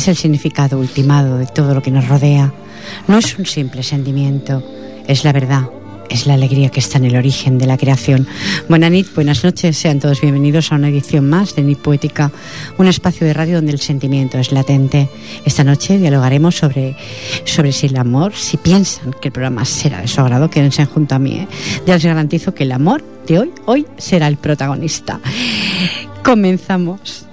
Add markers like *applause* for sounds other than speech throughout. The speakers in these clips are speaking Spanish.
Es el significado ultimado de todo lo que nos rodea. No es un simple sentimiento, es la verdad, es la alegría que está en el origen de la creación. Buenas noches, buenas noches, sean todos bienvenidos a una edición más de Nit Poética, un espacio de radio donde el sentimiento es latente. Esta noche dialogaremos sobre, sobre si el amor, si piensan que el programa será de su agrado, quédense junto a mí. ¿eh? Ya les garantizo que el amor de hoy, hoy será el protagonista. Comenzamos.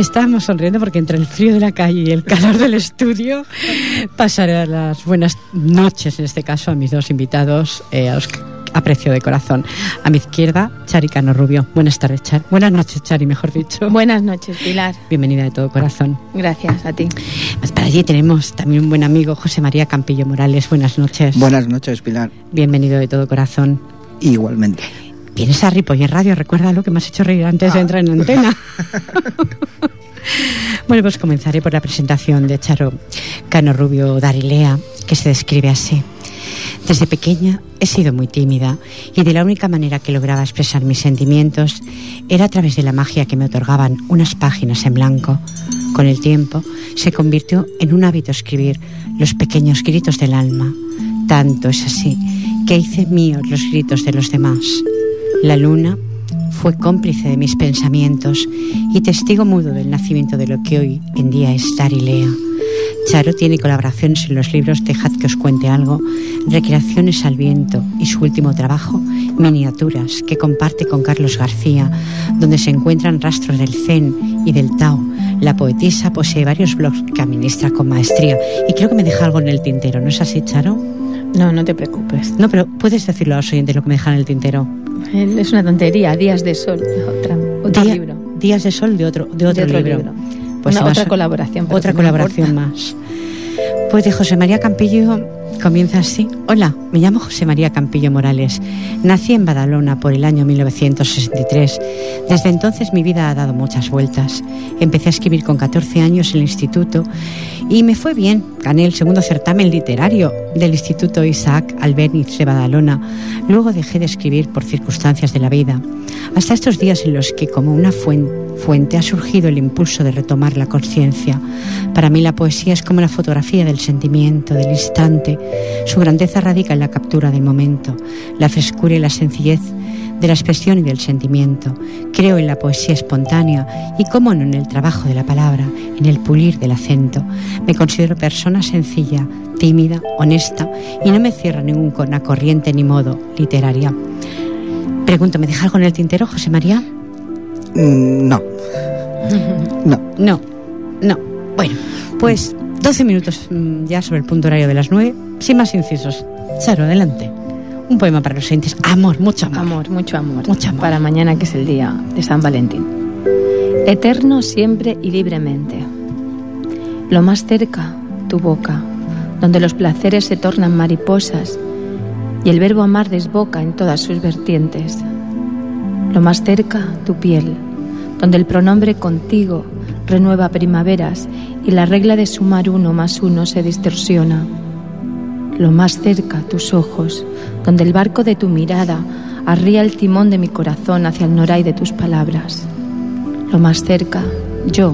Estábamos sonriendo porque entre el frío de la calle y el calor del estudio pasaré las buenas noches, en este caso, a mis dos invitados, eh, a los que aprecio de corazón. A mi izquierda, Chari Cano Rubio. Buenas tardes, Chari. Buenas noches, Chari, mejor dicho. Buenas noches, Pilar. Bienvenida de todo corazón. Gracias a ti. Pues para allí tenemos también un buen amigo, José María Campillo Morales. Buenas noches. Buenas noches, Pilar. Bienvenido de todo corazón. Igualmente. Vienes a Ripoller Radio, recuerda lo que me has hecho reír antes de entrar en antena. *laughs* bueno, pues comenzaré por la presentación de Charo Cano Rubio Darilea, que se describe así. Desde pequeña he sido muy tímida y de la única manera que lograba expresar mis sentimientos era a través de la magia que me otorgaban unas páginas en blanco. Con el tiempo se convirtió en un hábito escribir los pequeños gritos del alma. Tanto es así que hice míos los gritos de los demás. La luna fue cómplice de mis pensamientos y testigo mudo del nacimiento de lo que hoy en día es Darilea. Charo tiene colaboraciones en los libros Dejad que os cuente algo, Recreaciones al viento y su último trabajo, Miniaturas, que comparte con Carlos García, donde se encuentran rastros del Zen y del Tao. La poetisa posee varios blogs que administra con maestría y creo que me deja algo en el tintero, ¿no es así, Charo? No, no te preocupes. No, pero puedes decirlo a los oyentes lo que me dejan en el tintero. Es una tontería. Días de Sol, otra, otro Día- libro. Días de Sol de otro, de otro, De otro libro. libro. Pues Una- otra colaboración. Otra colaboración más. Pues de José María Campillo comienza así. Hola, me llamo José María Campillo Morales. Nací en Badalona por el año 1963. Desde entonces mi vida ha dado muchas vueltas. Empecé a escribir con 14 años en el instituto y me fue bien. Gané el segundo certamen literario del Instituto Isaac Albéniz de Badalona. Luego dejé de escribir por circunstancias de la vida. Hasta estos días en los que como una fuen- fuente ha surgido el impulso de retomar la conciencia. Para mí la poesía es como la fotografía del sentimiento, del instante. Su grandeza radica en la captura del momento, la frescura y la sencillez de la expresión y del sentimiento. Creo en la poesía espontánea y, cómo no, en el trabajo de la palabra, en el pulir del acento. Me considero persona sencilla, tímida, honesta y no me cierro a ninguna corriente ni modo literaria. Pregunto, ¿me deja algo el tintero, José María? Mm, No. *laughs* No. No, no. Bueno, pues 12 minutos mm, ya sobre el punto horario de las 9, sin más incisos. Charo, adelante. Un poema para los oyentes. Amor, mucho amor. Amor, mucho amor. Mucho amor. Para mañana, que es el día de San Valentín. Eterno siempre y libremente. Lo más cerca, tu boca, donde los placeres se tornan mariposas y el verbo amar desboca en todas sus vertientes. Lo más cerca, tu piel, donde el pronombre contigo renueva primaveras y la regla de sumar uno más uno se distorsiona. Lo más cerca, tus ojos, donde el barco de tu mirada arría el timón de mi corazón hacia el noray de tus palabras. Lo más cerca, yo,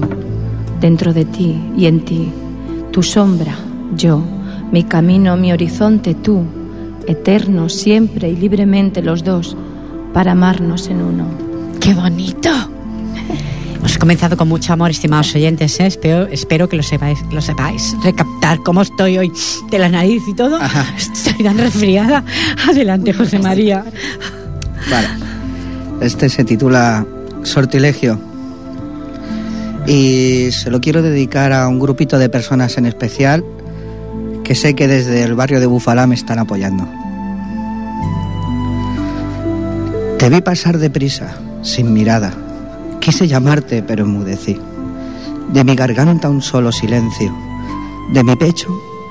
dentro de ti y en ti, tu sombra, yo, mi camino, mi horizonte, tú, eternos siempre y libremente los dos, para amarnos en uno. ¡Qué bonito! *laughs* Hemos comenzado con mucho amor, estimados oyentes. ¿eh? Espero, espero que lo sepáis, lo sepáis. Recaptar cómo estoy hoy de la nariz y todo. Estoy tan resfriada. Adelante, José María. Vale. Este se titula Sortilegio. Y se lo quiero dedicar a un grupito de personas en especial que sé que desde el barrio de Bufalá me están apoyando. Te vi pasar deprisa, sin mirada. Quise llamarte, pero enmudecí. De mi garganta un solo silencio. De mi pecho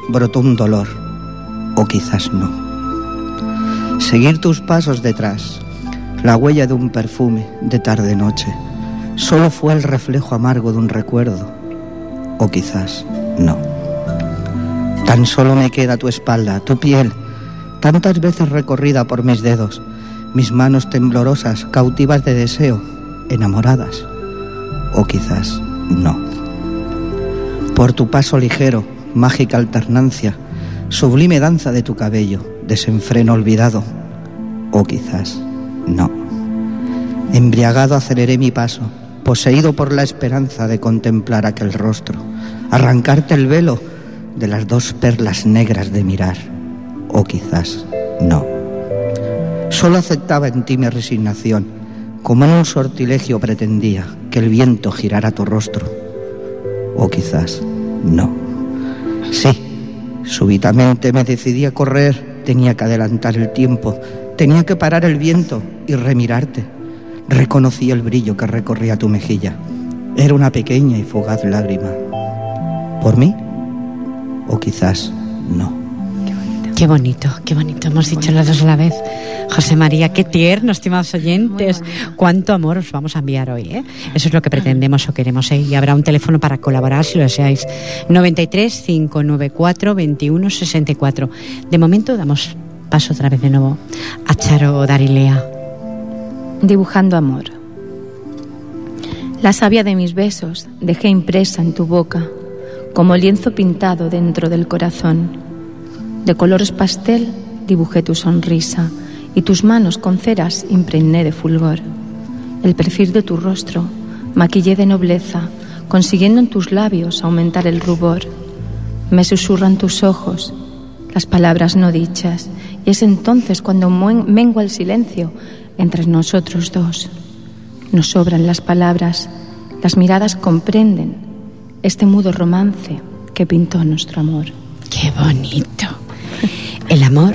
brotó un dolor. O quizás no. Seguir tus pasos detrás. La huella de un perfume de tarde-noche. Solo fue el reflejo amargo de un recuerdo. O quizás no. Tan solo me queda tu espalda, tu piel, tantas veces recorrida por mis dedos mis manos temblorosas, cautivas de deseo, enamoradas. O quizás no. Por tu paso ligero, mágica alternancia, sublime danza de tu cabello, desenfreno olvidado. O quizás no. Embriagado aceleré mi paso, poseído por la esperanza de contemplar aquel rostro, arrancarte el velo de las dos perlas negras de mirar. O quizás no. Solo aceptaba en ti mi resignación, como en un sortilegio pretendía que el viento girara tu rostro. O quizás no. Sí, súbitamente me decidí a correr, tenía que adelantar el tiempo, tenía que parar el viento y remirarte. Reconocí el brillo que recorría tu mejilla. Era una pequeña y fugaz lágrima. ¿Por mí? O quizás no. Qué bonito, qué bonito. Hemos dicho las dos a la vez. José María, qué tierno, estimados oyentes. Cuánto amor os vamos a enviar hoy. ¿eh? Eso es lo que pretendemos o queremos. ¿eh? Y habrá un teléfono para colaborar si lo deseáis. 93 594 21 64. De momento damos paso otra vez de nuevo a Charo Darilea. Dibujando amor. La savia de mis besos dejé impresa en tu boca, como lienzo pintado dentro del corazón de colores pastel dibujé tu sonrisa y tus manos con ceras impregné de fulgor. El perfil de tu rostro maquillé de nobleza, consiguiendo en tus labios aumentar el rubor. Me susurran tus ojos las palabras no dichas y es entonces cuando mengua el silencio entre nosotros dos. Nos sobran las palabras, las miradas comprenden este mudo romance que pintó nuestro amor. ¡Qué bonito! El amor,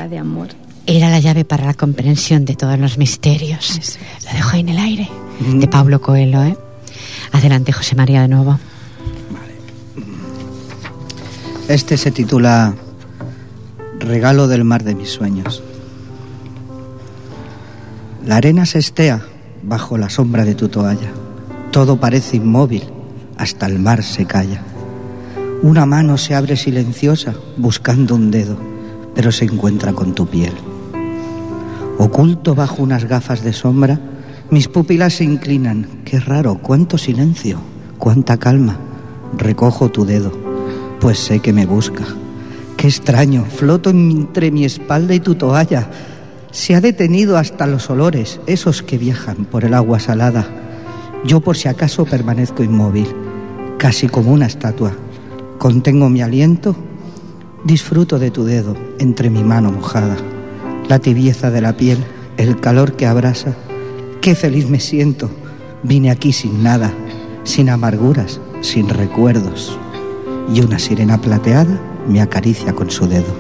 era la llave para la comprensión de todos los misterios. Lo dejo ahí en el aire, de Pablo Coelho. ¿eh? Adelante, José María, de nuevo. Este se titula Regalo del mar de mis sueños. La arena se estea bajo la sombra de tu toalla. Todo parece inmóvil, hasta el mar se calla. Una mano se abre silenciosa buscando un dedo pero se encuentra con tu piel. Oculto bajo unas gafas de sombra, mis pupilas se inclinan. Qué raro, cuánto silencio, cuánta calma. Recojo tu dedo, pues sé que me busca. Qué extraño, floto entre mi espalda y tu toalla. Se ha detenido hasta los olores, esos que viajan por el agua salada. Yo por si acaso permanezco inmóvil, casi como una estatua. Contengo mi aliento Disfruto de tu dedo entre mi mano mojada, la tibieza de la piel, el calor que abrasa. Qué feliz me siento. Vine aquí sin nada, sin amarguras, sin recuerdos. Y una sirena plateada me acaricia con su dedo.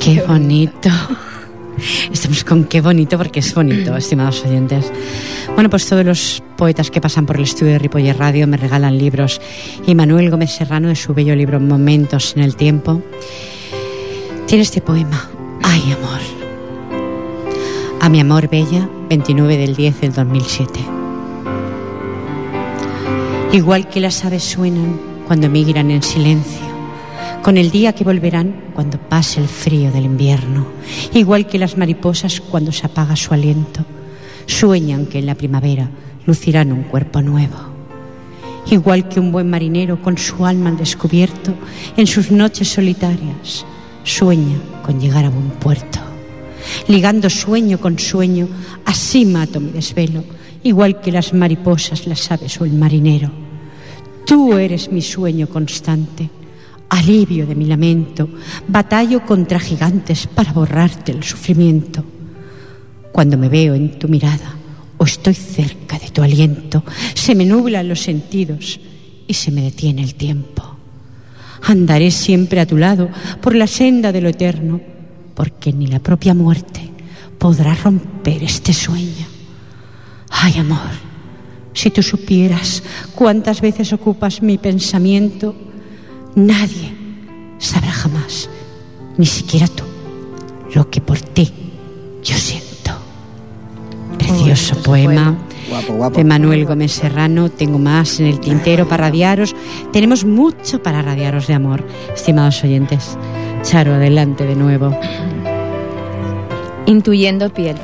Qué bonito. Estamos con qué bonito porque es bonito, *clears throat* estimados oyentes. Bueno, pues todos los poetas que pasan por el estudio de Ripoller Radio me regalan libros y Manuel Gómez Serrano de su bello libro Momentos en el Tiempo tiene este poema, Ay amor. A mi amor bella, 29 del 10 del 2007. Igual que las aves suenan cuando migran en silencio con el día que volverán cuando pase el frío del invierno, igual que las mariposas cuando se apaga su aliento, sueñan que en la primavera lucirán un cuerpo nuevo. Igual que un buen marinero con su alma al descubierto, en sus noches solitarias, sueña con llegar a buen puerto. Ligando sueño con sueño, así mato mi desvelo igual que las mariposas, las aves o el marinero. Tú eres mi sueño constante, alivio de mi lamento, batallo contra gigantes para borrarte el sufrimiento. Cuando me veo en tu mirada o estoy cerca de tu aliento, se me nublan los sentidos y se me detiene el tiempo. Andaré siempre a tu lado por la senda de lo eterno, porque ni la propia muerte podrá romper este sueño. Ay, amor, si tú supieras cuántas veces ocupas mi pensamiento, nadie sabrá jamás, ni siquiera tú, lo que por ti yo siento. Precioso poema de Manuel Gómez Serrano. Tengo más en el tintero para radiaros. Tenemos mucho para radiaros de amor, estimados oyentes. Charo, adelante de nuevo. Intuyendo piel.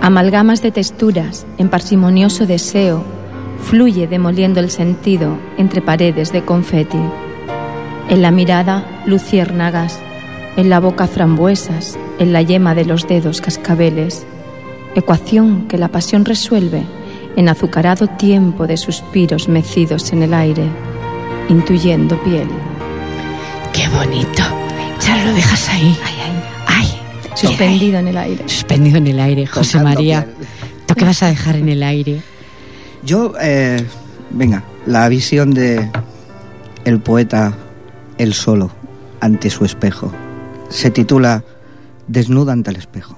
Amalgamas de texturas en parsimonioso deseo, fluye demoliendo el sentido entre paredes de confeti. En la mirada, luciérnagas, en la boca frambuesas, en la yema de los dedos cascabeles ecuación que la pasión resuelve en azucarado tiempo de suspiros mecidos en el aire, intuyendo piel. ¡Qué bonito! Ya lo dejas ahí. Ay, ay, ay. Suspendido en el aire. Suspendido en el aire, José María. ¿Tú qué vas a dejar en el aire? Yo, eh, venga, la visión de el poeta El solo ante su espejo. Se titula Desnuda ante el espejo.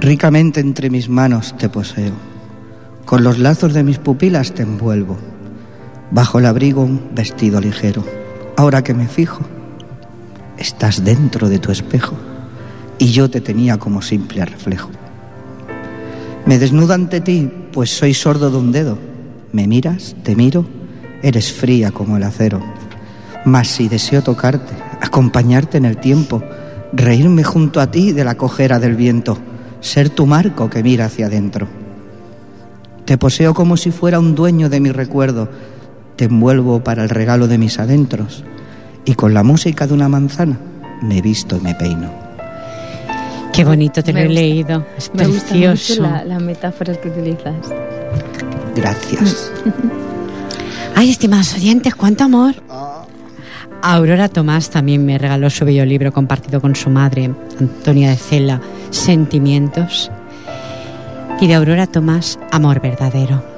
Ricamente entre mis manos te poseo, con los lazos de mis pupilas te envuelvo, bajo el abrigo un vestido ligero. Ahora que me fijo, estás dentro de tu espejo y yo te tenía como simple reflejo. Me desnudo ante ti, pues soy sordo de un dedo. Me miras, te miro, eres fría como el acero. Mas si deseo tocarte, acompañarte en el tiempo, reírme junto a ti de la cojera del viento, ser tu marco que mira hacia adentro. Te poseo como si fuera un dueño de mi recuerdo, te envuelvo para el regalo de mis adentros y con la música de una manzana me visto y me peino. Qué bonito te lo he leído, es me precioso. Gusta mucho la, metáforas que utilizas. Gracias. *laughs* Ay, estimados oyentes, cuánto amor. Aurora Tomás también me regaló su bello libro compartido con su madre, Antonia de Cela, Sentimientos. Y de Aurora Tomás, Amor verdadero.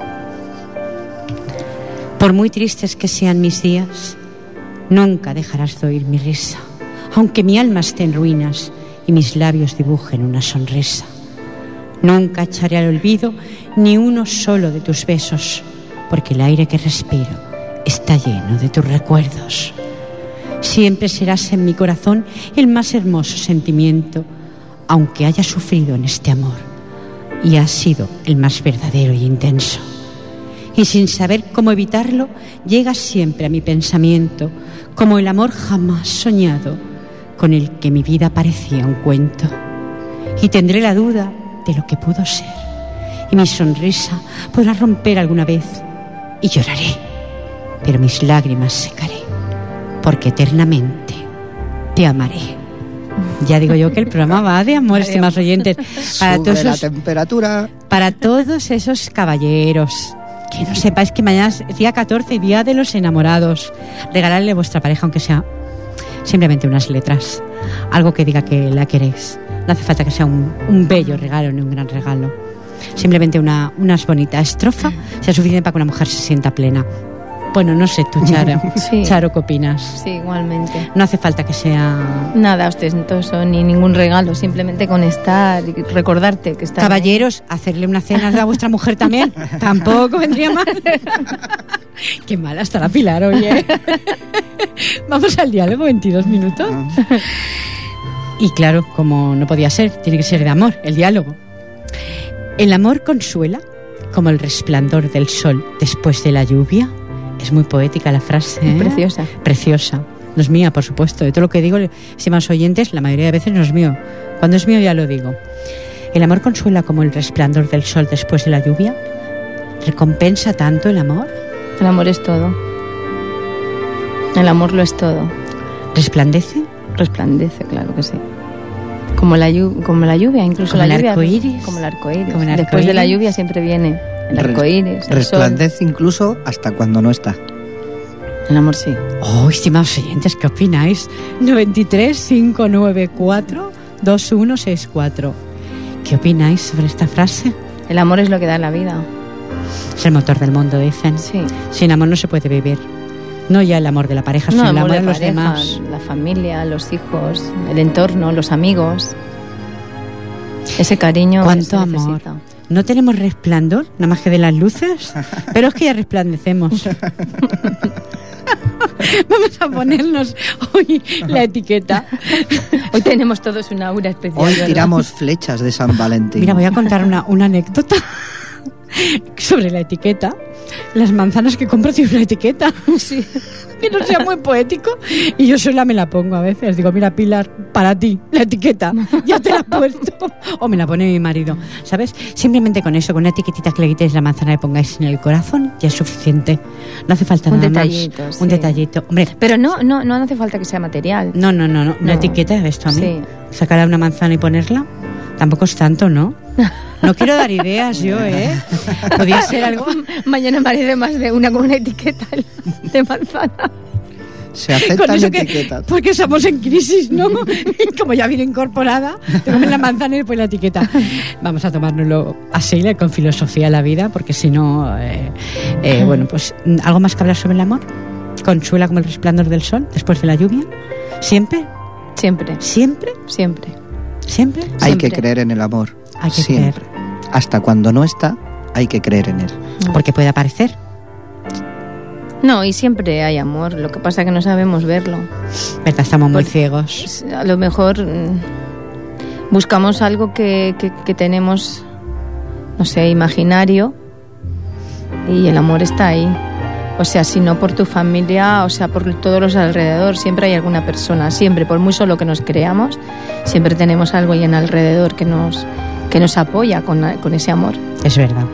Por muy tristes que sean mis días, nunca dejarás de oír mi risa, aunque mi alma esté en ruinas y mis labios dibujen una sonrisa. Nunca echaré al olvido ni uno solo de tus besos, porque el aire que respiro está lleno de tus recuerdos. Siempre serás en mi corazón el más hermoso sentimiento, aunque haya sufrido en este amor, y has sido el más verdadero y intenso. Y sin saber cómo evitarlo, llegas siempre a mi pensamiento, como el amor jamás soñado, con el que mi vida parecía un cuento. Y tendré la duda de lo que pudo ser, y mi sonrisa podrá romper alguna vez, y lloraré, pero mis lágrimas secaré porque eternamente te amaré. Ya digo yo que el programa va de amor, estimados oyentes. Para todos la temperatura. Para todos esos caballeros. Que no sepáis que mañana es día 14, día de los enamorados. Regalarle a vuestra pareja, aunque sea simplemente unas letras. Algo que diga que la queréis. No hace falta que sea un, bello regalo ni un gran regalo. Simplemente una unas bonita estrofa sea suficiente para que una mujer se sienta plena. Bueno, no sé tú, Charo. *laughs* Sí. Charo, ¿qué opinas? Sí, igualmente. No hace falta que sea... Nada ostentoso ni ningún regalo, simplemente con estar y recordarte que está... Caballeros, hacerle una cena a vuestra mujer también, *laughs* tampoco vendría mal. *laughs* Qué mala está la Pilar, oye. Vamos al diálogo, 22 minutos. Y claro, como no podía ser, tiene que ser de amor, el diálogo. El amor consuela como el resplandor del sol después de la lluvia. Es muy poética la frase. ¿eh? Preciosa. Preciosa. No es mía, por supuesto. De todo lo que digo, estimados oyentes, la mayoría de veces no es mío. Cuando es mío ya lo digo. El amor consuela como el resplandor del sol después de la lluvia. ¿Recompensa tanto el amor? El amor es todo. El amor lo es todo. ¿Resplandece? Resplandece, claro que sí. Como la, como la lluvia, incluso Como la el lluvia. arco iris. Como el arco iris. Como el arco Después de la lluvia siempre viene el arco iris, el sol. Resplandece incluso hasta cuando no está. El amor sí. Oh, estimados oyentes, ¿qué opináis? 93 594 2164. ¿Qué opináis sobre esta frase? El amor es lo que da la vida. Es el motor del mundo, dicen. Sí. Sin amor no se puede vivir. No ya el amor de la pareja, sino No, el amor amor de de los pareja, demás. la familia, los hijos, el entorno, los amigos. Ese cariño Cuánto se amor. necesita. No tenemos resplandor, nada más que de las luces, *laughs* pero es que ya resplandecemos. *laughs* Vamos a ponernos hoy la etiqueta. Hoy tenemos todos una aura especial. Hoy ¿verdad? tiramos flechas de San Valentín. Mira, voy a contar una, una anécdota *laughs* sobre la etiqueta. Las manzanas que compro tienen una etiqueta. *laughs* Sí. Que no sea muy poético. Y yo sola me la pongo a veces. Digo, mira, Pilar, para ti, la etiqueta. Ya te la he puesto. O me la pone mi marido. ¿Sabes? Simplemente con eso, con una etiquetita que le quitéis la manzana y pongáis en el corazón, ya es suficiente. No hace falta Un nada detallito, más. sí. Un detallito. Hombre, Pero no, no, no hace falta que sea material. no, no, no, no. Una No. etiqueta de esto a mí. Sí. Sacar una manzana y ponerla. Tampoco es tanto, ¿no? *laughs* No quiero dar ideas yo, ¿eh? Podría ser algo. *laughs* Mañana aparece más de una con una etiqueta *laughs* de manzana. Se aceptan etiquetas. porque estamos en crisis, ¿no? Y *laughs* Como ya viene incorporada, te comes la manzana y después la etiqueta. Vamos a tomárnoslo así, con filosofía la vida, porque si no, eh, eh, bueno, pues algo más que hablar sobre el amor. Consuela como el resplandor del sol después de la lluvia. Siempre, Siempre, siempre, siempre. siempre. Hay que creer en el amor. Hay que Siempre. Hasta cuando no está, hay que creer en él. Porque puede aparecer. No, y siempre hay amor. Lo que pasa es que no sabemos verlo. ¿Verdad? Estamos muy Pues- ciegos. A lo mejor mm, buscamos algo que, que- que tenemos, no sé, imaginario y el amor está ahí. O sea, si no por tu familia, o sea, por todos los alrededor, siempre hay alguna persona, siempre, por muy solo que nos creamos, siempre tenemos algo ahí en alrededor que nos, que nos apoya con, con ese amor. Es verdad.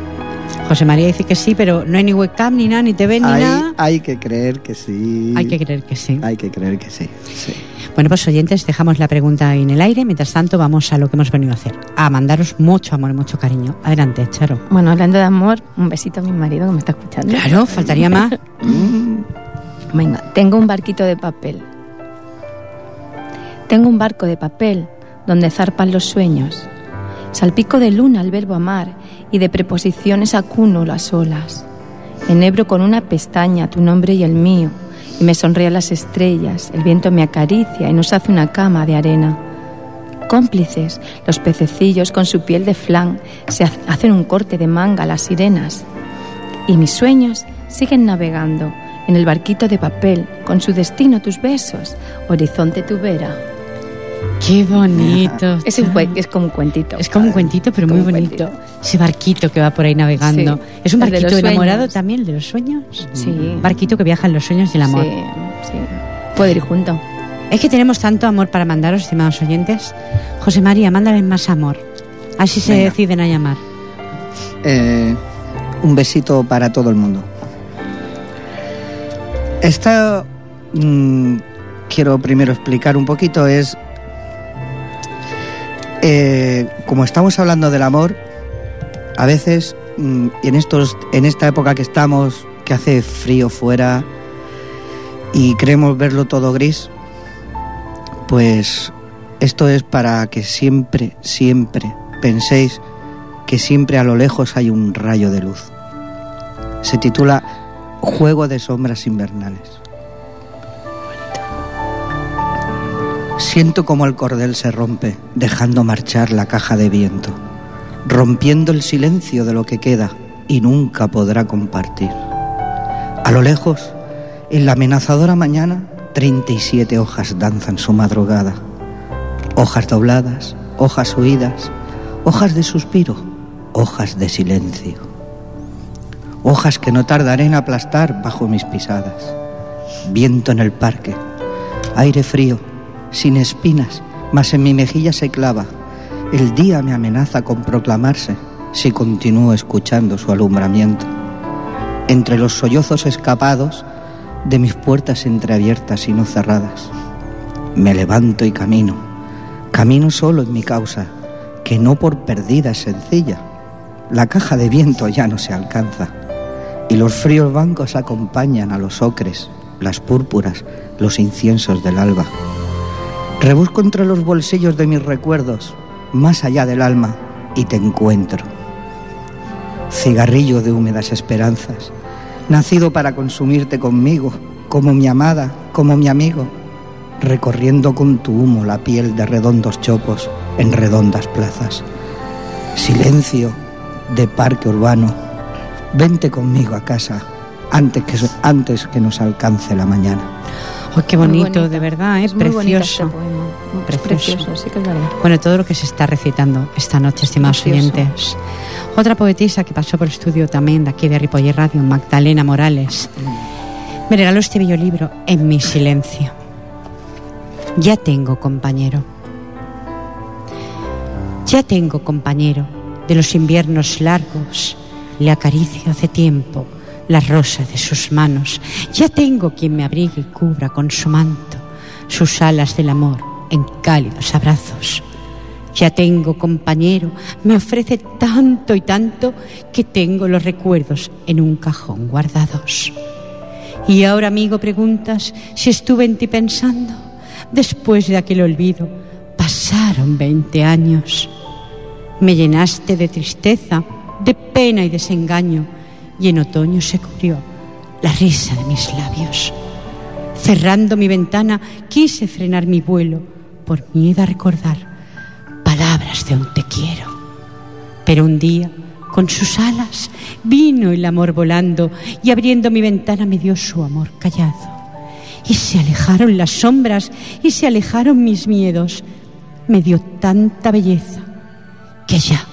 José María dice que sí, pero no hay ni webcam, ni nada, ni TV, ni Hay, nada. hay que creer que sí. Hay que creer que sí. Hay que creer que sí. sí. Bueno, pues oyentes, dejamos la pregunta ahí en el aire. Mientras tanto, vamos a lo que hemos venido a hacer. A mandaros mucho amor y mucho cariño. Adelante, Charo. Bueno, hablando de amor, un besito a mi marido que me está escuchando. Claro, faltaría más. *laughs* Venga, tengo un barquito de papel. Tengo un barco de papel donde zarpan los sueños. Salpico de luna al verbo amar y de preposiciones acuno las olas. Enhebro con una pestaña tu nombre y el mío y me sonríen las estrellas, el viento me acaricia y nos hace una cama de arena. Cómplices, los pececillos con su piel de flan se ha- hacen un corte de manga a las sirenas y mis sueños siguen navegando en el barquito de papel con su destino tus besos, horizonte tu vera. Qué bonito. Es, un, es como un cuentito. Es como un cuentito, pero muy Como bonito. cuentito. Ese barquito que va por ahí navegando. Sí, Es un barquito enamorado sueños. también, el de los sueños. Sí. Un barquito que viaja en los sueños y el amor. Sí, sí. Puede ir junto. Es que tenemos tanto amor para mandaros, estimados oyentes. José María, mándales más amor. Así se Venga. deciden a llamar. Eh, un besito para todo el mundo. Esta, mm, quiero primero explicar un poquito, es, eh, como estamos hablando del amor, a veces mm, en, estos, en esta época que estamos, que hace frío fuera y queremos verlo todo gris, pues esto es para que siempre, siempre penséis que siempre a lo lejos hay un rayo de luz. Se titula Juego de sombras invernales. Siento como el cordel se rompe, dejando marchar la caja de viento, rompiendo el silencio de lo que queda y nunca podrá compartir. A lo lejos, en la amenazadora mañana, 37 hojas danzan su madrugada. Hojas dobladas, hojas huidas, hojas de suspiro, hojas de silencio. Hojas que no tardaré en aplastar bajo mis pisadas. Viento en el parque, aire frío, sin espinas, mas en mi mejilla se clava. El día me amenaza con proclamarse si continúo escuchando su alumbramiento. Entre los sollozos escapados de mis puertas entreabiertas y no cerradas, me levanto y camino Camino solo en mi causa, que no por perdida es sencilla. La caja de viento ya no se alcanza, y los fríos bancos acompañan a los ocres, las púrpuras, los inciensos del alba. Rebusco entre los bolsillos de mis recuerdos, más allá del alma, y te encuentro. Cigarrillo de húmedas esperanzas, nacido para consumirte conmigo, como mi amada, como mi amigo, recorriendo con tu humo la piel de redondos chopos en redondas plazas. Silencio de parque urbano, vente conmigo a casa antes que, antes que nos alcance la mañana. Oh, qué bonito, de verdad, es precioso. Este precioso. sí que es verdad. Bueno, todo lo que se está recitando esta noche, estimados oyentes. Otra poetisa que pasó por el estudio también de aquí de Ripoller Radio, Magdalena Morales, me regaló este bello libro En mi silencio. Ya tengo compañero. Ya tengo compañero de los inviernos largos. Le acaricio hace tiempo la rosa de sus manos. Ya tengo quien me abrigue y cubra con su manto sus alas del amor en cálidos abrazos. Ya tengo compañero, me ofrece tanto y tanto que tengo los recuerdos en un cajón guardados. Y ahora, amigo, preguntas si estuve en ti pensando. Después de aquel olvido, pasaron 20 años. Me llenaste de tristeza, de pena y desengaño, y en otoño se cubrió la risa de mis labios. Cerrando mi ventana, quise frenar mi vuelo por miedo a recordar palabras de un te quiero. Pero un día, con sus alas, vino el amor volando y abriendo mi ventana me dio su amor callado. Y se alejaron las sombras y se alejaron mis miedos. Me dio tanta belleza que ya,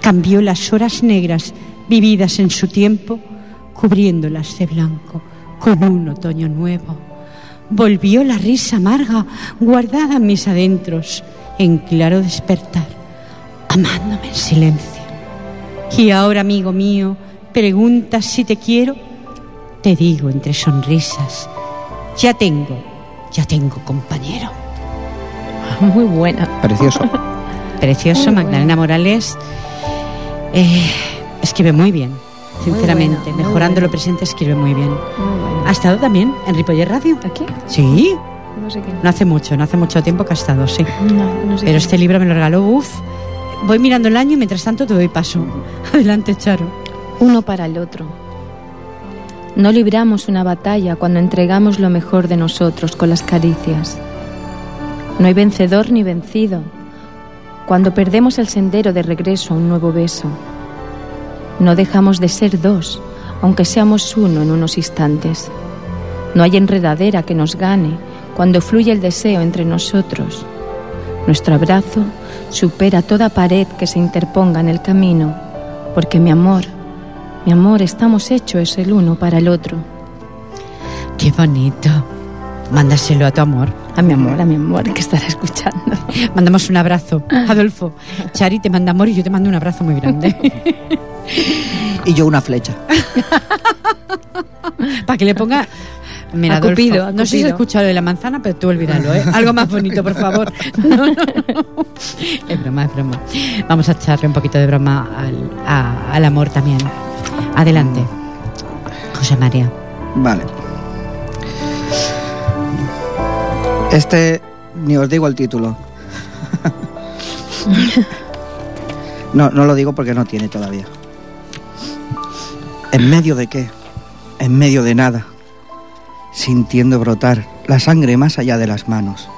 Cambió las horas negras vividas en su tiempo, cubriéndolas de blanco con un otoño nuevo. Volvió la risa amarga guardada en mis adentros, en claro despertar, amándome en silencio. Y ahora, amigo mío, preguntas si te quiero, te digo entre sonrisas, ya tengo, ya tengo compañero. Muy buena. Precioso. *laughs* Precioso, Magdalena Morales. Eh, escribe muy bien, sinceramente. Mejorando buena. lo presente, escribe muy bien. Muy. ¿Ha estado también en Ripoller Radio? ¿Aquí? Sí, No sé qué. no hace mucho, no hace mucho tiempo que ha estado, sí. No, no sé Pero qué. este libro me lo regaló, uff. Voy mirando el año y mientras tanto te doy paso. *laughs* Adelante, Charo. uno para el otro. No libramos una batalla cuando entregamos lo mejor de nosotros con las caricias. No hay vencedor ni vencido cuando perdemos el sendero de regreso a un nuevo beso. No dejamos de ser dos, aunque seamos uno en unos instantes. No hay enredadera que nos gane cuando fluye el deseo entre nosotros. Nuestro abrazo supera toda pared que se interponga en el camino, porque mi amor, mi amor, estamos hechos el uno para el otro. Qué bonito. Mándaselo a tu amor. A mi amor, a mi amor, que estará escuchando. *laughs* Mandamos un abrazo. Adolfo, Chari te manda amor y yo te mando un abrazo muy grande. *laughs* Y yo una flecha. *laughs* Para que le ponga. Mira, Adolfo, Cupido, no sé si has escuchado lo de la manzana, pero tú olvídalo, ¿eh? Algo más bonito, por favor. No, no, no. Es broma, es broma. Vamos a echarle un poquito de broma al, a- al amor también. Adelante. José María. Vale. Este ni os digo el título. *laughs* No, no lo digo porque no tiene todavía. ¿En medio de qué? En medio de nada. Sintiendo brotar la sangre más allá de las manos.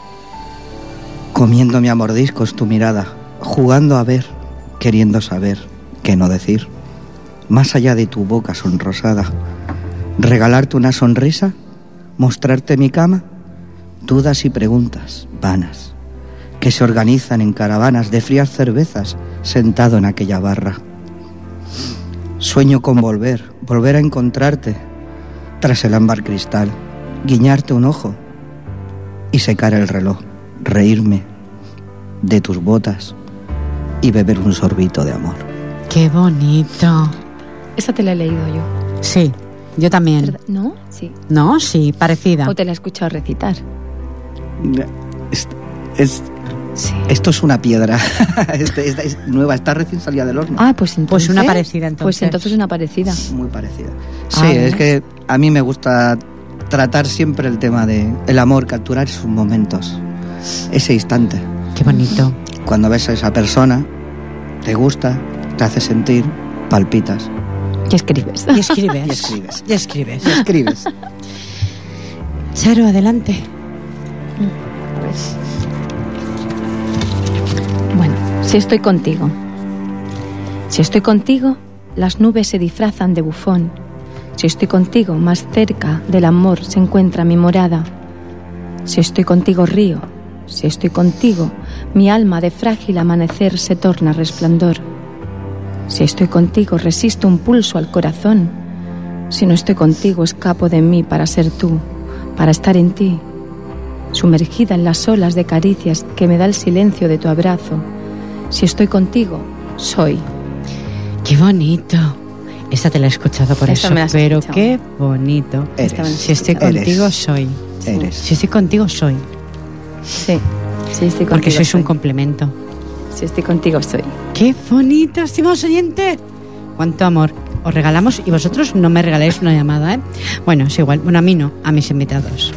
Comiéndome a mordiscos tu mirada. Jugando a ver, queriendo saber qué no decir. Más allá de tu boca sonrosada. Regalarte una sonrisa. Mostrarte mi cama. Dudas y preguntas vanas que se organizan en caravanas de frías cervezas sentado en aquella barra. Sueño con volver, volver a encontrarte tras el ámbar cristal, guiñarte un ojo y secar el reloj, reírme de tus botas y beber un sorbito de amor. Qué bonito. Esa te la he leído yo. Sí, yo también. ¿Verdad? ¿No? Sí. No, sí, parecida. O te la he escuchado recitar. Est- Es, Sí. esto es una piedra. *laughs* Este- es nueva, está recién salida del horno. Ah, pues entonces. Pues una parecida, entonces. Pues entonces una parecida. Muy parecida. Sí, Ah, es ¿ves? que a mí me gusta tratar siempre el tema de el amor, capturar sus momentos, ese instante. Qué bonito. Cuando ves a esa persona, te gusta, te hace sentir, palpitas ¿Qué escribes? *laughs* Y escribes. y escribes. Y escribes. Y escribes. Charo, adelante. Bueno, si estoy contigo. Si estoy contigo, las nubes se disfrazan de bufón. Si estoy contigo, más cerca del amor se encuentra mi morada. Si estoy contigo, río. Si estoy contigo, mi alma de frágil amanecer se torna resplandor. Si estoy contigo, resisto un pulso al corazón. Si no estoy contigo, escapo de mí para ser tú, para estar en ti, sumergida en las olas de caricias que me da el silencio de tu abrazo. Si estoy contigo, soy. Qué bonito. Esta te la he escuchado por Esta eso, me la has pero escuchado. qué bonito. Eres. Si estoy Eres. contigo, soy. Eres. Si estoy contigo, soy. Sí, sí, estoy Porque contigo. sois un soy. complemento. Si estoy contigo, soy. Qué bonito, estimados oyentes. Cuánto amor os regalamos y vosotros no me regaláis una llamada, ¿eh? Bueno, es igual. Bueno, a mí no, a mis invitados.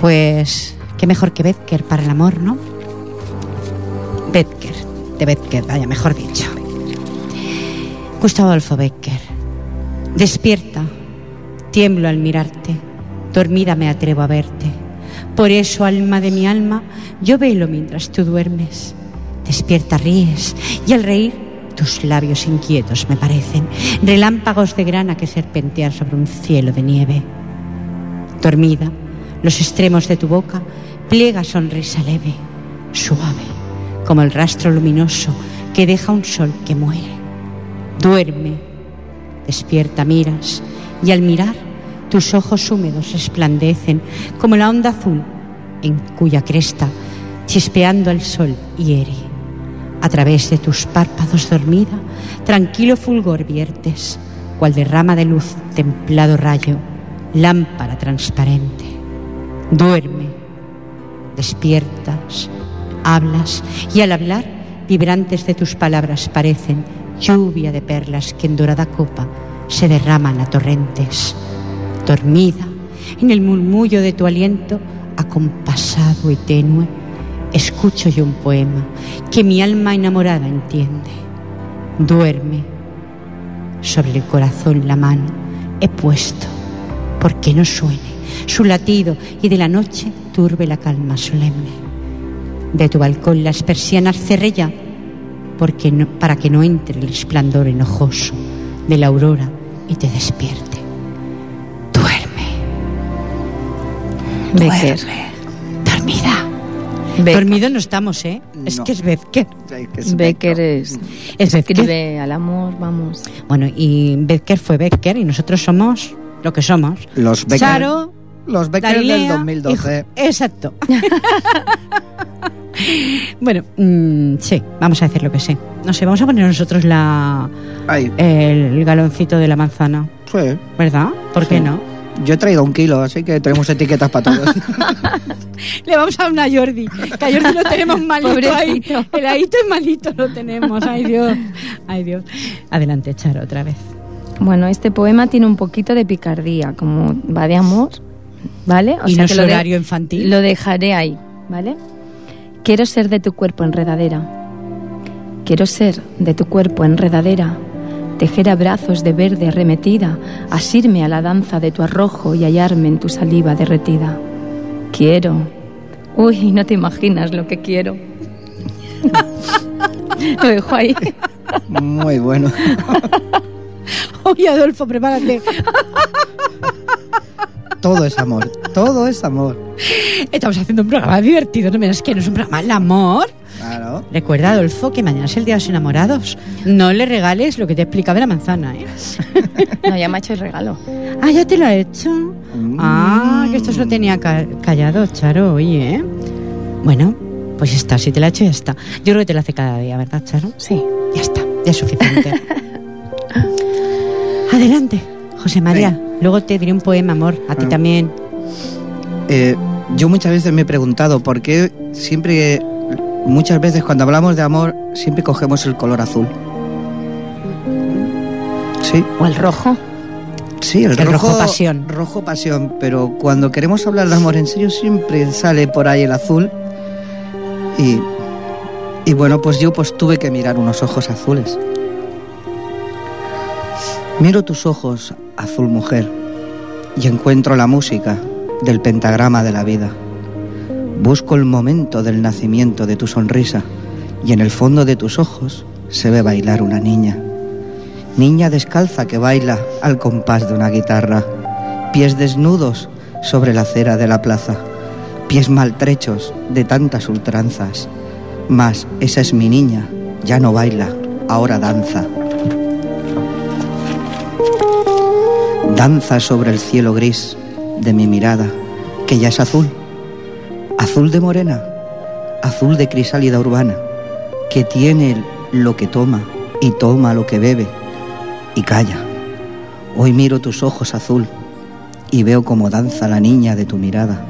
Pues, qué mejor que Becker para el amor, ¿no? Becker, de Becker, vaya, mejor dicho. Gustavo Adolfo Becker. Despierta, tiemblo al mirarte, dormida me atrevo a verte. Por eso, alma de mi alma, yo velo mientras tú duermes. Despierta, ríes, y al reír, tus labios inquietos me parecen relámpagos de grana que serpentean sobre un cielo de nieve. Dormida, los extremos de tu boca pliega sonrisa leve, suave, como el rastro luminoso que deja un sol que muere. Duerme, despierta, miras, y al mirar tus ojos húmedos resplandecen como la onda azul en cuya cresta, chispeando al sol, hiere. A través de tus párpados dormida, tranquilo fulgor viertes, cual derrama de luz templado rayo, lámpara transparente. Duerme, despiertas, hablas y al hablar, vibrantes de tus palabras parecen lluvia de perlas que en dorada copa se derraman a torrentes. Dormida, en el murmullo de tu aliento, acompasado y tenue, escucho yo un poema que mi alma enamorada entiende. Duerme, sobre el corazón la mano he puesto, porque no suene su latido y de la noche turbe la calma solemne. De tu balcón las persianas cerré ya, porque no, para que no entre el resplandor enojoso de la aurora y te despierte. Duerme, Becker. dormida. Becker. Dormido no estamos, ¿eh? Es No. que es Becker. Becker es. Es Becker. Escribe al amor, vamos. Bueno, y Becker fue Becker y nosotros somos lo que somos. Los Becker, Charo, los Becker del Galilea, 2012. hijo- exacto. *laughs* bueno, mm, sí, vamos a decir lo que sé. No sé, vamos a poner nosotros la, el galoncito de la manzana, sí. ¿verdad? ¿Por qué no? Yo he traído un kilo, así que tenemos etiquetas para todos. *laughs* Le vamos a dar una a Jordi, que a Jordi lo tenemos *laughs* malito ahí. Pobrecito. El ahito es malito lo tenemos, ay Dios, ay Dios. Adelante, Charo, otra vez. Bueno, este poema tiene un poquito de picardía, como va de amor, ¿vale? y no es lo de- horario infantil. Lo dejaré ahí, ¿vale? Quiero ser de tu cuerpo enredadera. Quiero ser de tu cuerpo enredadera. Tejer abrazos de verde arremetida, asirme a la danza de tu arrojo y hallarme en tu saliva derretida. Quiero. Uy, no te imaginas lo que quiero. *laughs* lo dejo ahí. Muy bueno. *laughs* Oye, Adolfo, prepárate. *laughs* Todo es amor. Todo es amor. Estamos haciendo un programa divertido, no me das que no es un programa el amor. Claro. Recuerda, Adolfo, que mañana es el Día de los Enamorados. No le regales lo que te explicaba de la manzana, ¿eh? *laughs* No, ya me ha hecho el regalo. Ah, ya te lo ha hecho. Mm. Ah, que esto se lo tenía ca- callado, Charo, oye, ¿eh? Bueno, pues ya está, si te lo ha hecho, ya está. Yo creo que te lo hace cada día, ¿verdad, Charo? Sí. Ya está, ya es suficiente. *laughs* Adelante, José María. Luego te diré un poema, amor, a ti Ah. también. Eh, yo muchas veces me he preguntado por qué siempre, muchas veces cuando hablamos de amor, siempre cogemos el color azul. Sí. ¿O el rojo? Sí, el, El rojo, rojo pasión. Rojo pasión, pero cuando queremos hablar de amor en serio siempre sale por ahí el azul. Y, y bueno, pues yo pues tuve que mirar unos ojos azules. Miro tus ojos, azul mujer, y encuentro la música del pentagrama de la vida. Busco el momento del nacimiento de tu sonrisa y en el fondo de tus ojos se ve bailar una niña. Niña descalza que baila al compás de una guitarra. Pies desnudos sobre la acera de la plaza. Pies maltrechos de tantas ultranzas. Mas esa es mi niña, ya no baila, ahora danza. Danza sobre el cielo gris de mi mirada, que ya es azul. Azul de morena, azul de crisálida urbana, que tiene lo que toma y toma lo que bebe y calla. Hoy miro tus ojos azul y veo cómo danza la niña de tu mirada.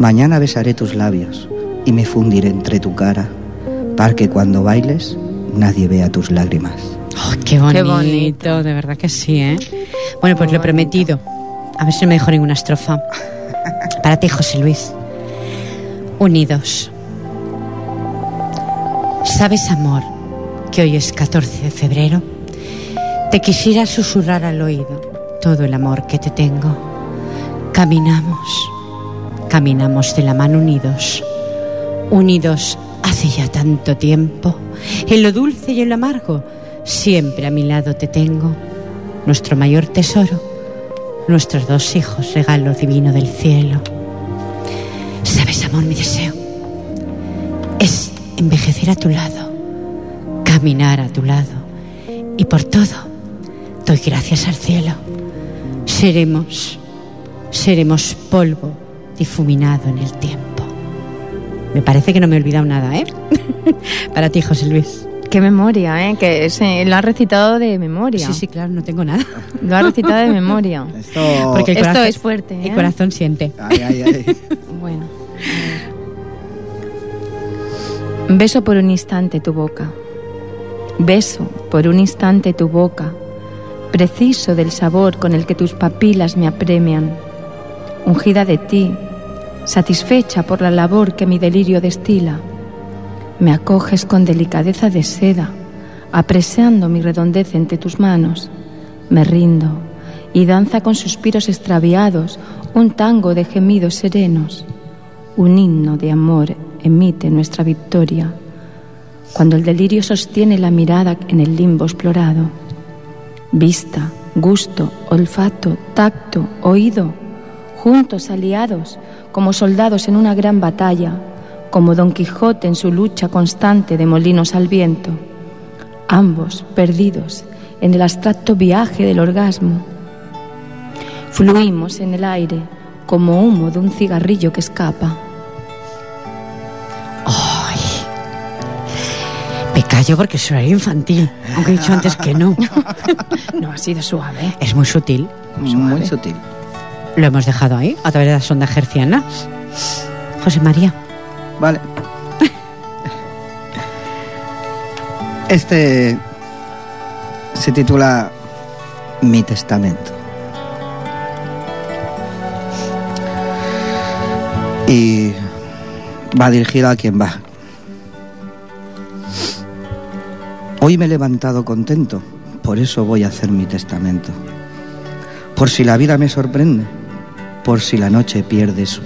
Mañana besaré tus labios y me fundiré entre tu cara, para que cuando bailes nadie vea tus lágrimas. Oh, qué bonito, bonito. de verdad que sí, ¿eh? Bueno, pues lo prometido. A ver si no me dejo ninguna estrofa. Para ti, José Luis. Unidos. ¿Sabes, amor, que hoy es 14 de febrero? Te quisiera susurrar al oído todo el amor que te tengo. Caminamos, caminamos de la mano unidos, unidos hace ya tanto tiempo. En lo dulce y en lo amargo, siempre a mi lado te tengo. Nuestro mayor tesoro, nuestros dos hijos, regalo divino del cielo. ¿Sabes, amor, mi deseo? Es envejecer a tu lado, caminar a tu lado y por todo doy gracias al cielo. Seremos, seremos polvo difuminado en el tiempo. Me parece que no me he olvidado nada, ¿eh? *laughs* Para ti, José Luis. Qué memoria, ¿eh? Que se, lo ha recitado de memoria. Sí, sí, claro, no tengo nada. Lo ha recitado de memoria. *laughs* Esto... Porque el Esto corazón- es fuerte, ¿eh? El corazón siente. Ay, ay, ay. *laughs* Bueno. Beso por un instante tu boca. Beso por un instante tu boca. Preciso del sabor con el que tus papilas me apremian. Ungida de ti, satisfecha por la labor que mi delirio destila. Me acoges con delicadeza de seda, apresando mi redondez entre tus manos. Me rindo y danza con suspiros extraviados un tango de gemidos serenos. Un himno de amor emite nuestra victoria cuando el delirio sostiene la mirada en el limbo explorado. Vista, gusto, olfato, tacto, oído, juntos aliados como soldados en una gran batalla, como Don Quijote en su lucha constante de molinos al viento, ambos perdidos en el abstracto viaje del orgasmo. Fluimos en el aire como humo de un cigarrillo que escapa. ¡Ay! Me callo porque soy infantil, aunque he dicho antes que no. *laughs* No ha sido suave. Es muy sutil. Muy sutil. Lo hemos dejado ahí, a través de las ondas gercianas. José María. Vale. Este se titula Mi testamento. Y va dirigido a quien va. Hoy me he levantado contento, por eso voy a hacer mi testamento. Por si la vida me sorprende, por si la noche pierde su,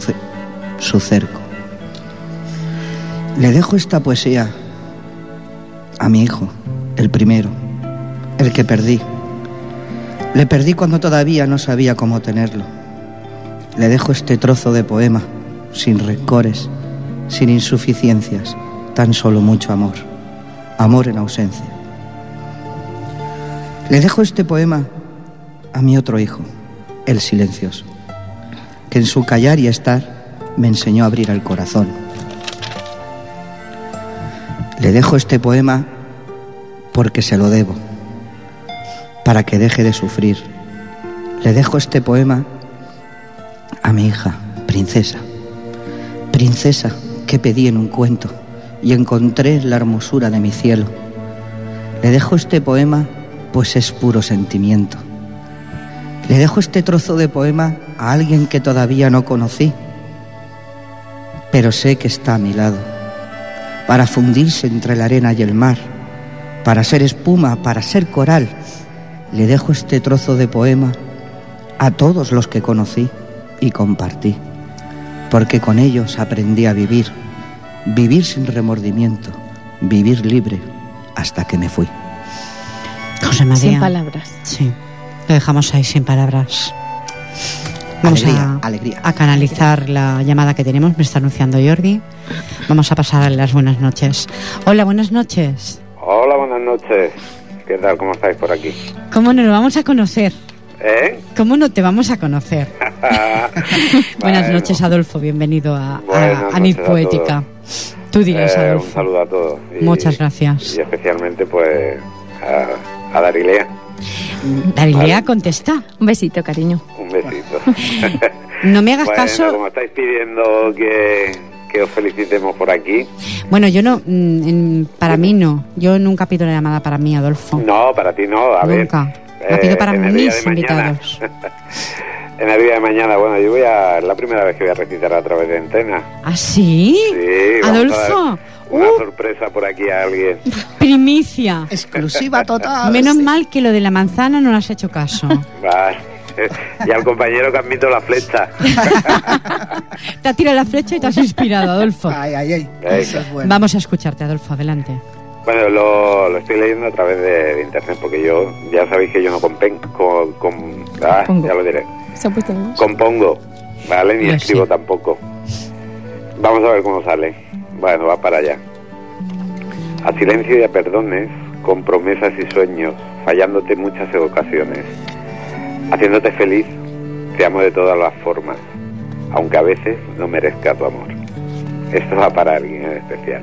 su cerco. Le dejo esta poesía a mi hijo, el primero, el que perdí. Le perdí cuando todavía no sabía cómo tenerlo. Le dejo este trozo de poema, sin rencores, sin insuficiencias, tan solo mucho amor, amor en ausencia. Le dejo este poema a mi otro hijo, el silencioso, que en su callar y estar me enseñó a abrir el corazón. Le dejo este poema porque se lo debo, para que deje de sufrir. Le dejo este poema a mi hija, princesa, Princesa que pedí en un cuento y encontré la hermosura de mi cielo. Le dejo este poema pues es puro sentimiento. Le dejo este trozo de poema a alguien que todavía no conocí, pero sé que está a mi lado, para fundirse entre la arena y el mar, para ser espuma, para ser coral. Le dejo este trozo de poema a todos los que conocí y compartí, porque con ellos aprendí a vivir, vivir sin remordimiento, vivir libre hasta que me fui. José María. Sin palabras. Sí, lo dejamos ahí sin palabras. Vamos Alegría, a, alegría. a canalizar la llamada que tenemos, me está anunciando Jordi. Vamos a pasar las buenas noches. Hola, buenas noches. Hola, buenas noches. ¿Qué tal? ¿Cómo estáis por aquí? ¿Cómo nos vamos a conocer? ¿Eh? ¿Cómo no te vamos a conocer? *laughs* Buenas Bueno. noches, Adolfo. Bienvenido a, a, a Poética. Tú dirás, Eh, un Adolfo. saludo a todos. Y- Muchas gracias. Y especialmente, pues, a, a Darilea. Darilea, contesta. Un besito, cariño. Un besito. *laughs* No me hagas bueno, caso. como estáis pidiendo que, que os felicitemos por aquí. Bueno, yo no, mm, para mí no. Yo nunca pido la llamada para mí, Adolfo. No, para ti no, a ver. Nunca. La pido para el día mis invitados. *laughs* en el día de mañana, bueno, yo voy a. Es la primera vez que voy a recitar a través de antena. ¿Ah, sí? Sí, Adolfo, una uh. sorpresa por aquí a alguien. *laughs* primicia. Exclusiva total. Menos mal que lo de la manzana no le has hecho caso. *laughs* Vale. y al compañero que admito la flecha. *laughs* Te ha tirado la flecha y te has inspirado, Adolfo. Ay, ay, ay. Eso es bueno. Vamos a escucharte, Adolfo, adelante. Bueno, lo, lo estoy leyendo a través de, de internet porque yo, ya sabéis que yo no compen, con, con- ah, ya lo diré. Se ha puesto en voz. Compongo, ¿vale? Ni Yo escribo sí. tampoco. Vamos a ver cómo sale. Bueno, va para allá. A silencio y a perdones, con promesas y sueños, fallándote muchas ocasiones. Haciéndote feliz, te amo de todas las formas, aunque a veces no merezca tu amor. Esto va para alguien en especial.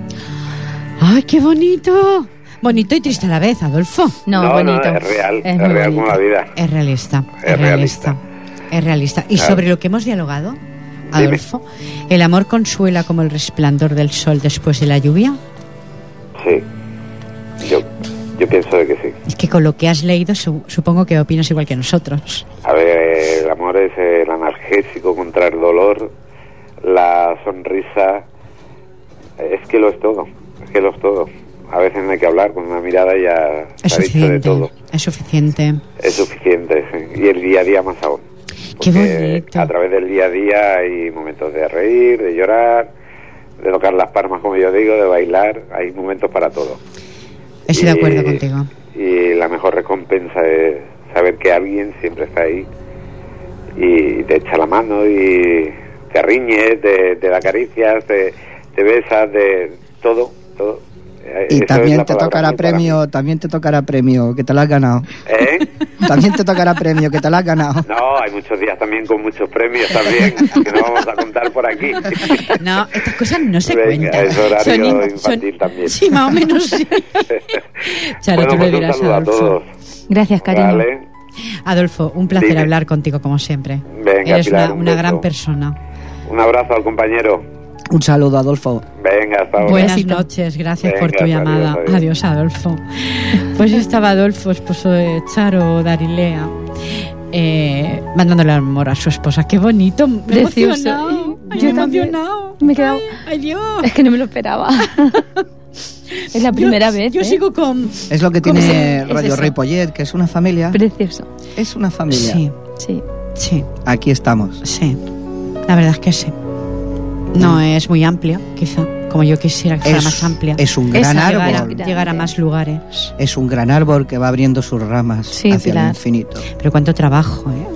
¡Ay, qué bonito! Bonito y triste a la vez, Adolfo. No, no, bonito. es real, es, real como la vida. Es realista, es, Es realista. realista. Es realista. Y sobre lo que hemos dialogado, Adolfo, ¿el amor consuela como el resplandor del sol después de la lluvia? Sí, yo, yo pienso que sí. Es que con lo que has leído su- supongo que opinas igual que nosotros. A ver, el amor es el analgésico contra el dolor, la sonrisa, es que lo es todo, es que lo es todo. A veces no hay que hablar, con una mirada ya Es ha dicho de suficiente. todo. Es suficiente. Es suficiente, sí. y el día a día más aún. Porque. A través del día a día hay momentos de reír, de llorar, de tocar las palmas, como yo digo, de bailar, hay momentos para todo. Estoy de Y- acuerdo contigo. Y la mejor recompensa es saber que alguien siempre está ahí y te echa la mano y te riñe, te, te da caricias, te, te besas, de todo, todo. Eh, Y también te tocará premio, también te tocará premio, que te lo has ganado. ¿Eh? *laughs* También te tocará premio, que te lo has ganado. No, hay muchos días también con muchos premios también, *laughs* que no vamos a contar por aquí. *laughs* No, estas cosas no se Venga, cuentan. es horario Son in- infantil son- también. Sí, más o menos sí. Charo, bueno, tú pues le dirás, a Adolfo. todos. Gracias, cariño. Vale. Adolfo, un placer Dime. hablar contigo como siempre. Venga, Eres Pilar, una, un una beso. gran persona. Un abrazo al compañero. Un saludo, Adolfo. Venga, hasta ahora. Buenas noches, gracias Venga, por tu llamada. adiós. Adiós, Adolfo. Pues estaba Adolfo, esposo de Charo Darilea, eh, mandándole amor a su esposa. ¡Qué bonito! Me Precioso. emocionado. Ay, Yo me he también. emocionado. Me he quedado- Ay, Dios. Es que no me lo esperaba. *laughs* es la primera Yo- vez. Yo ¿eh? sigo con... Es lo que ¿Cómo tiene es Radio eso? Ripollet, que es una familia. Precioso. Es una familia. Sí, Sí. sí, Aquí estamos. sí. La verdad es que sí. No es muy amplio, quizá, como yo quisiera que fuera Es, más amplia. es un Esa gran llegar, a, árbol. Llegar a más lugares. Es un gran árbol que va abriendo sus ramas Sí, hacia el infinito. Pero cuánto trabajo, ¿eh?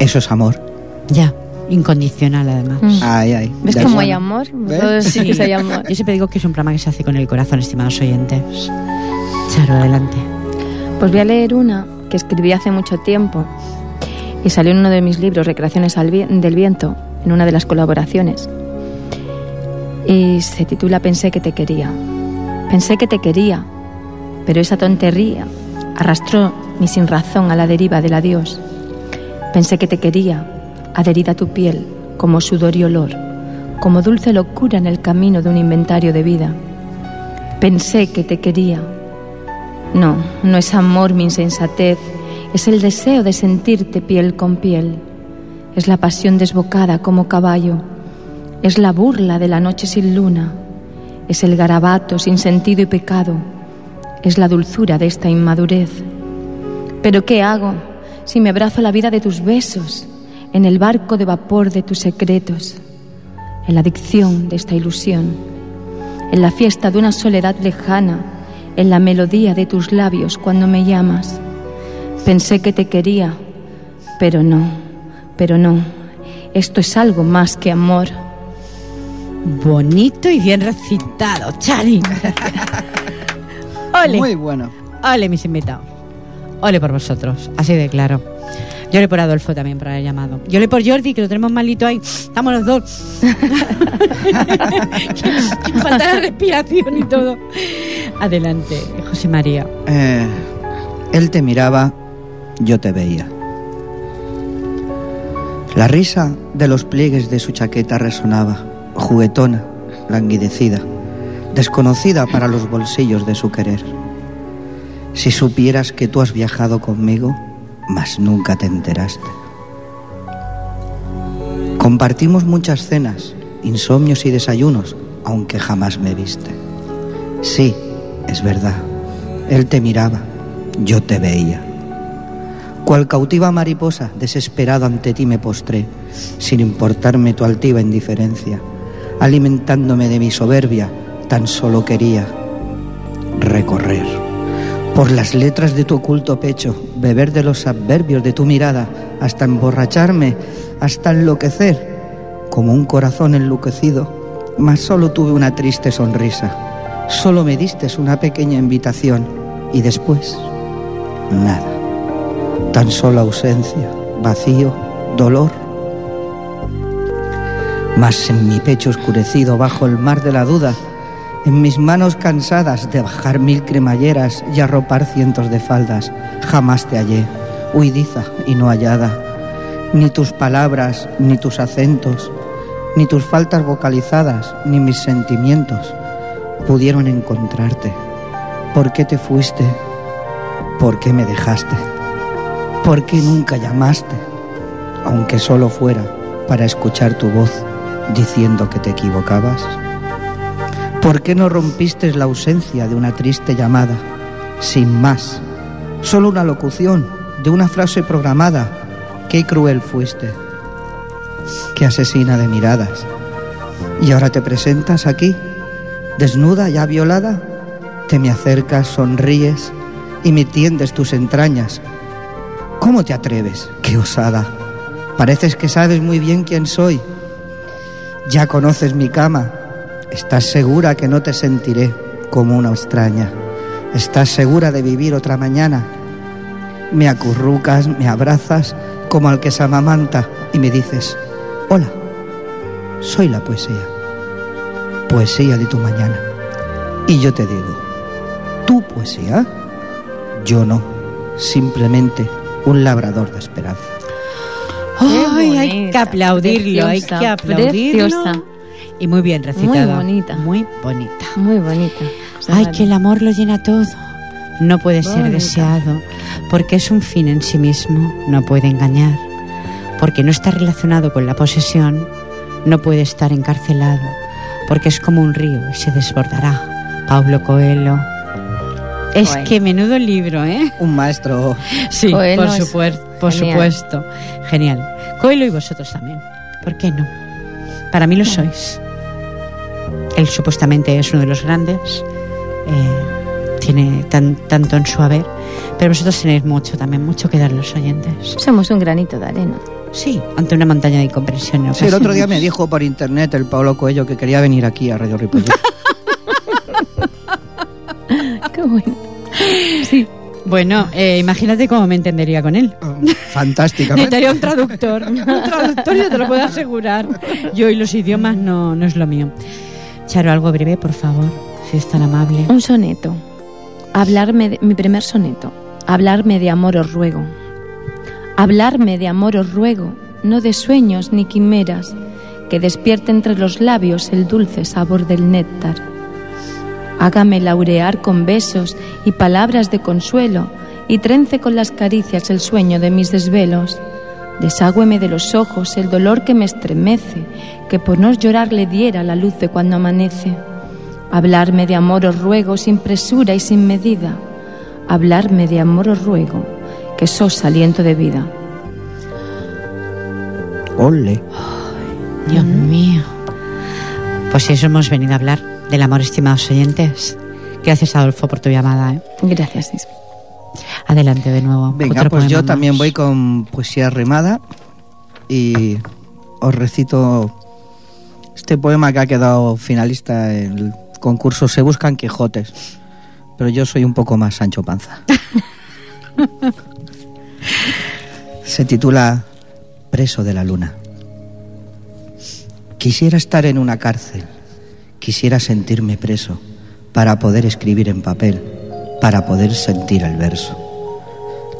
Eso es amor. Ya, incondicional además. Mm. Ay, ay. ¿Ves cómo es hay amor? Sí que hay amor. Yo siempre digo que es un programa que se hace con el corazón, estimados oyentes. Charo, adelante. Pues voy a leer una que escribí hace mucho tiempo y salió en uno de mis libros, Recreaciones del Viento, en una de las colaboraciones. Y se titula Pensé que te quería. Pensé que te quería, pero esa tontería arrastró mi sin razón a la deriva del adiós. Pensé que te quería, adherida a tu piel, como sudor y olor, como dulce locura en el camino de un inventario de vida. Pensé que te quería. No, no es amor mi insensatez, es el deseo de sentirte piel con piel. Es la pasión desbocada como caballo, es la burla de la noche sin luna, es el garabato sin sentido y pecado, es la dulzura de esta inmadurez. Pero ¿qué hago si me abrazo la vida de tus besos, en el barco de vapor de tus secretos, en la adicción de esta ilusión, en la fiesta de una soledad lejana, en la melodía de tus labios cuando me llamas? Pensé que te quería, pero no, pero no. Esto es algo más que amor. Bonito y bien recitado, Chari. *laughs* Ole. Muy bueno. Ole, mis invitados. Ole por vosotros, así de claro. Yo le por Adolfo también por haber llamado. Yo le por Jordi, que lo tenemos malito ahí. Estamos los dos. *laughs* que, que falta la respiración y todo. Adelante, José María. Eh, él te miraba, yo te veía. La risa de los pliegues de su chaqueta resonaba, juguetona, languidecida, desconocida para los bolsillos de su querer. Si supieras que tú has viajado conmigo, mas nunca te enteraste. Compartimos muchas cenas, insomnios y desayunos, aunque jamás me viste. Sí, es verdad, él te miraba, yo te veía. Cual cautiva mariposa, desesperado ante ti me postré, sin importarme tu altiva indiferencia. Alimentándome de mi soberbia, tan solo quería recorrer por las letras de tu oculto pecho, beber de los adverbios de tu mirada, hasta emborracharme, hasta enloquecer, como un corazón enluquecido, mas solo tuve una triste sonrisa. Solo me diste una pequeña invitación y después, nada. Tan solo ausencia, vacío, dolor. Mas en mi pecho oscurecido, bajo el mar de la duda, en mis manos cansadas de bajar mil cremalleras y arropar cientos de faldas, jamás te hallé, huidiza y no hallada. Ni tus palabras, ni tus acentos, ni tus faltas vocalizadas, ni mis sentimientos pudieron encontrarte. ¿Por qué te fuiste? ¿Por qué me dejaste? ¿Por qué nunca llamaste? Aunque solo fuera para escuchar tu voz diciendo que te equivocabas. ¿Por qué no rompiste la ausencia de una triste llamada? Sin más, solo una locución de una frase programada. Qué cruel fuiste, qué asesina de miradas. Y ahora te presentas aquí, desnuda, ya violada. Te me acercas, sonríes y me tiendes tus entrañas. ¿Cómo te atreves? Qué osada. Pareces que sabes muy bien quién soy. Ya conoces mi cama, Estás segura que no te sentiré como una extraña. Estás segura de vivir otra mañana. Me acurrucas, me abrazas como al que se amamanta y me dices, hola, soy la poesía. Poesía de tu mañana. Y yo te digo, ¿tu poesía? Yo no, simplemente un labrador de esperanza. Ay, hay que aplaudirlo, hay que aplaudirlo. Preciosa. Y muy bien recitada. Muy bonita. Muy bonita. Muy bonita. Ay, que el amor lo llena todo. No puede ser Bonita. deseado, porque es un fin en sí mismo, no puede engañar. Porque no está relacionado con la posesión, no puede estar encarcelado, porque es como un río y se desbordará. Pablo Coelho. Es que menudo libro, ¿eh? Un maestro. Sí, Coelho por, es supuesto, por genial. supuesto. Genial. Coelho y vosotros también. ¿Por qué no? Para mí lo sois. Él supuestamente es uno de los grandes. eh, tiene tan, tanto en su haber. Pero vosotros tenéis mucho también, mucho que dar a los oyentes. Somos un granito de arena. Sí, ante una montaña de incomprensión. en Sí, el otro día *laughs* me dijo por internet el Pablo Coello que quería venir aquí a Radio Ripollet. *laughs* Qué bueno. Sí. Bueno, eh, imagínate cómo me entendería con él. Fantásticamente. Necesitaría un traductor. *laughs* Un traductor, yo te lo puedo asegurar. Yo y los idiomas no, no es lo mío. Charo, algo breve, por favor, si es tan amable. Un soneto. Hablarme de, mi primer soneto. Hablarme de amor os ruego. Hablarme de amor os ruego, no de sueños ni quimeras, que despierte entre los labios el dulce sabor del néctar. Hágame laurear con besos y palabras de consuelo y trence con las caricias el sueño de mis desvelos. Desagüeme de los ojos el dolor que me estremece, que por no llorar le diera la luz de cuando amanece. Hablarme de amor os ruego sin presura y sin medida. Hablarme de amor os ruego, que sos aliento de vida. Ole. Dios mío. Pues eso hemos venido a hablar del amor, estimados oyentes. Gracias, Adolfo, por tu llamada. ¿eh? Gracias, Isma. Adelante de nuevo. Venga, Otro pues poema yo más. también voy con poesía rimada y os recito este poema que ha quedado finalista en el concurso Se Buscan Quijotes, pero yo soy un poco más Sancho Panza. *laughs* Se titula Preso de la Luna. Quisiera estar en una cárcel, quisiera sentirme preso para poder escribir en papel, para poder sentir el verso.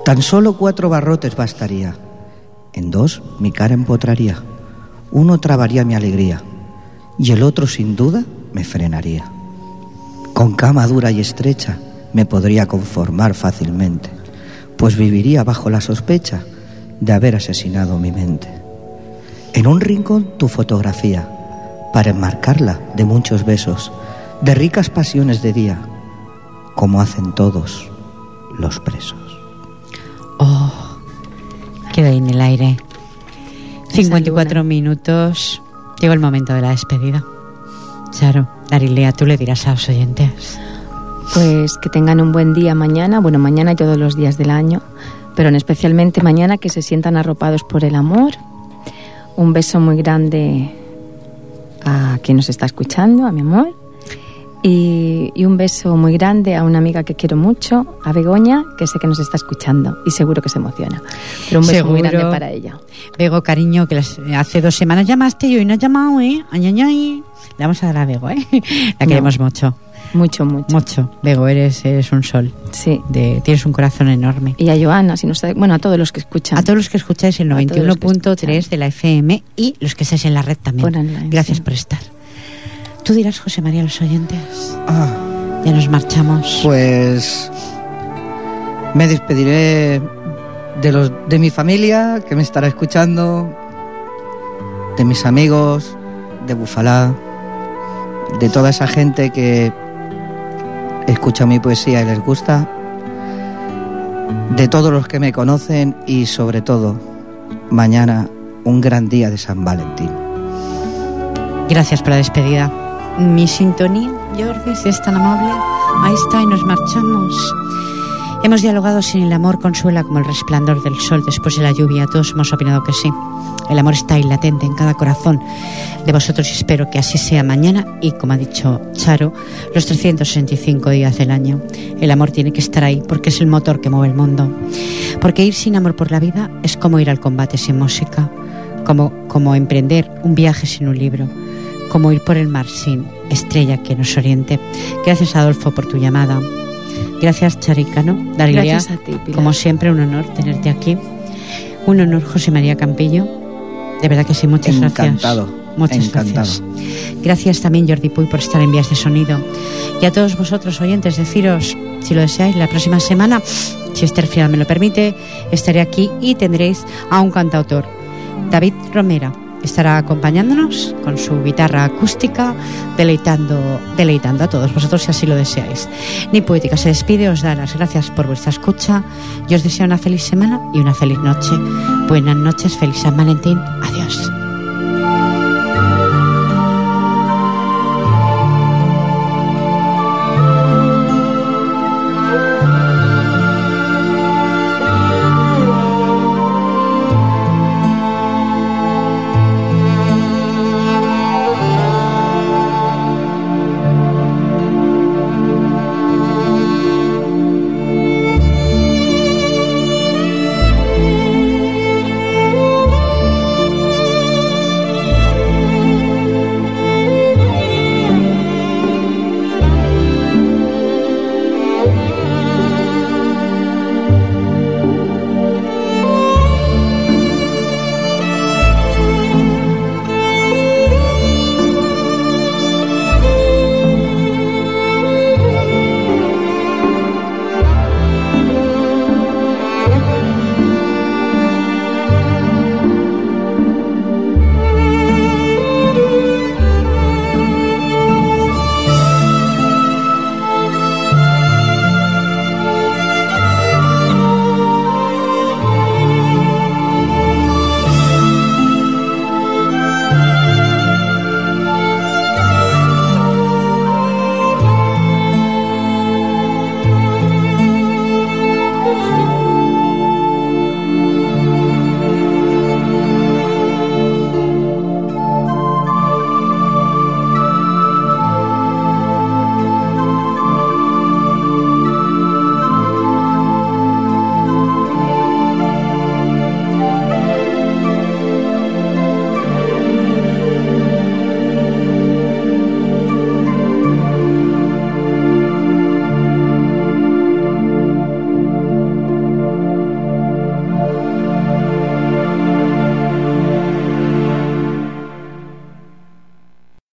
Tan solo cuatro barrotes bastaría. En dos mi cara empotraría. Uno trabaría mi alegría y el otro sin duda me frenaría. Con cama dura y estrecha me podría conformar fácilmente, pues viviría bajo la sospecha de haber asesinado mi mente. En un rincón tu fotografía, para enmarcarla de muchos besos, de ricas pasiones de día, como hacen todos los presos. Oh, queda ahí en el aire. Esa 54 luna. minutos. Llegó el momento de la despedida. Charo, Darilea, tú le dirás a los oyentes. Pues que tengan un buen día mañana, bueno, mañana y todos los días del año, pero en especialmente mañana que se sientan arropados por el amor. Un beso muy grande a quien nos está escuchando, a mi amor. Y, y un beso muy grande a una amiga que quiero mucho, a Begoña, que sé que nos está escuchando y seguro que se emociona. Pero un beso muy grande para ella. Bego, cariño, que las- hace dos semanas llamaste y hoy no has llamado, ¿eh? Ay, ay, ay. Le vamos a dar a Bego, ¿eh? *laughs* La queremos mucho, Mucho, mucho. mucho. Bego, eres, eres un sol. Sí. De, tienes un corazón enorme. Y a Joana, si nos está- bueno, a todos los que escuchan. A todos los que escucháis el A todos los que 91.3 escuchan. de la FM y los que estáis en la red también. Por online, Gracias sí. por estar. Tú dirás, José María, a los oyentes. Ah, Ya nos marchamos. Pues me despediré de los de mi familia que me estará escuchando, de mis amigos, de Bufalá, de toda esa gente que escucha mi poesía y les gusta, de todos los que me conocen y sobre todo mañana un gran día de San Valentín. Gracias por la despedida. Mi sintonía, Jordi, si es tan amable. Ahí está y nos marchamos. Hemos dialogado sin el amor consuela como el resplandor del sol después de la lluvia. Todos hemos opinado que sí. El amor está ahí latente en cada corazón de vosotros y espero que así sea mañana y, como ha dicho Charo, los 365 días del año. El amor tiene que estar ahí porque es el motor que mueve el mundo. Porque ir sin amor por la vida es como ir al combate sin música, como, como emprender un viaje sin un libro, como ir por el mar sin estrella que nos oriente. Gracias Adolfo por tu llamada. Gracias Charicano. Darilea, Gracias a ti, Pilar. como siempre, un honor tenerte aquí. Un honor, José María Campillo. De verdad que sí, muchas Encantado, gracias. Muchas encantado. gracias. Gracias también, Jordi Puy, por estar en vías de sonido. Y a todos vosotros, oyentes, deciros, si lo deseáis, la próxima semana, si Esther Fial me lo permite, estaré aquí y tendréis a un cantautor, David Romera. Estará acompañándonos con su guitarra acústica, deleitando, deleitando a todos vosotros si así lo deseáis. Ni Poética se despide, os da las gracias por vuestra escucha y os deseo una feliz semana y una feliz noche. Buenas noches, feliz San Valentín. Adiós.